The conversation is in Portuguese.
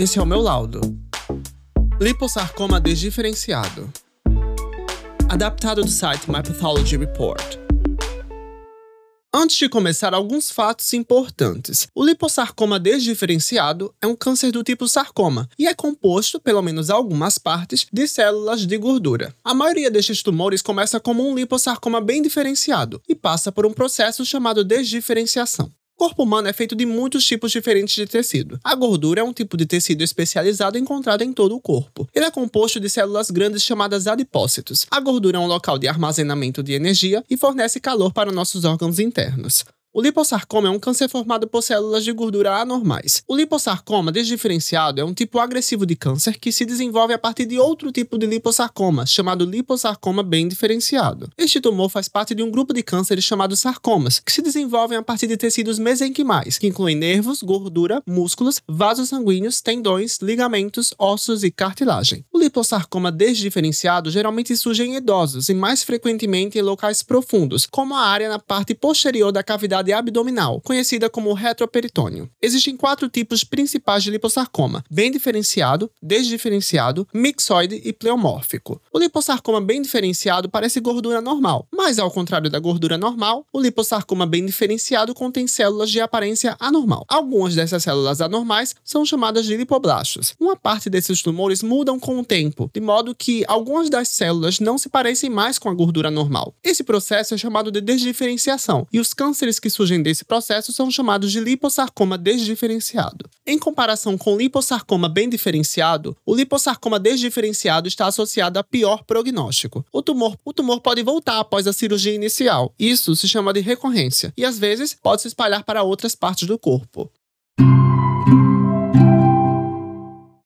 Esse é o meu laudo. Liposarcoma desdiferenciado. Adaptado do site My Pathology Report. Antes de começar, alguns fatos importantes. O liposarcoma desdiferenciado é um câncer do tipo sarcoma e é composto, pelo menos algumas partes, de células de gordura. A maioria destes tumores começa como um liposarcoma bem diferenciado e passa por um processo chamado desdiferenciação. O corpo humano é feito de muitos tipos diferentes de tecido. A gordura é um tipo de tecido especializado encontrado em todo o corpo. Ele é composto de células grandes chamadas adipócitos. A gordura é um local de armazenamento de energia e fornece calor para nossos órgãos internos. O liposarcoma é um câncer formado por células de gordura anormais. O liposarcoma desdiferenciado é um tipo agressivo de câncer que se desenvolve a partir de outro tipo de liposarcoma, chamado liposarcoma bem diferenciado. Este tumor faz parte de um grupo de cânceres chamados sarcomas, que se desenvolvem a partir de tecidos mesenquimais, que incluem nervos, gordura, músculos, vasos sanguíneos, tendões, ligamentos, ossos e cartilagem. O liposarcoma desdiferenciado geralmente surge em idosos e mais frequentemente em locais profundos, como a área na parte posterior da cavidade cavidade abdominal, conhecida como retroperitônio. Existem quatro tipos principais de liposarcoma: bem diferenciado, desdiferenciado, mixoide e pleomórfico. O liposarcoma bem diferenciado parece gordura normal, mas ao contrário da gordura normal, o liposarcoma bem diferenciado contém células de aparência anormal. Algumas dessas células anormais são chamadas de lipoblastos. Uma parte desses tumores mudam com o tempo, de modo que algumas das células não se parecem mais com a gordura normal. Esse processo é chamado de desdiferenciação, e os cânceres surgem desse processo são chamados de liposarcoma desdiferenciado. Em comparação com o liposarcoma bem diferenciado, o liposarcoma desdiferenciado está associado a pior prognóstico. O tumor, o tumor pode voltar após a cirurgia inicial. Isso se chama de recorrência e às vezes pode se espalhar para outras partes do corpo.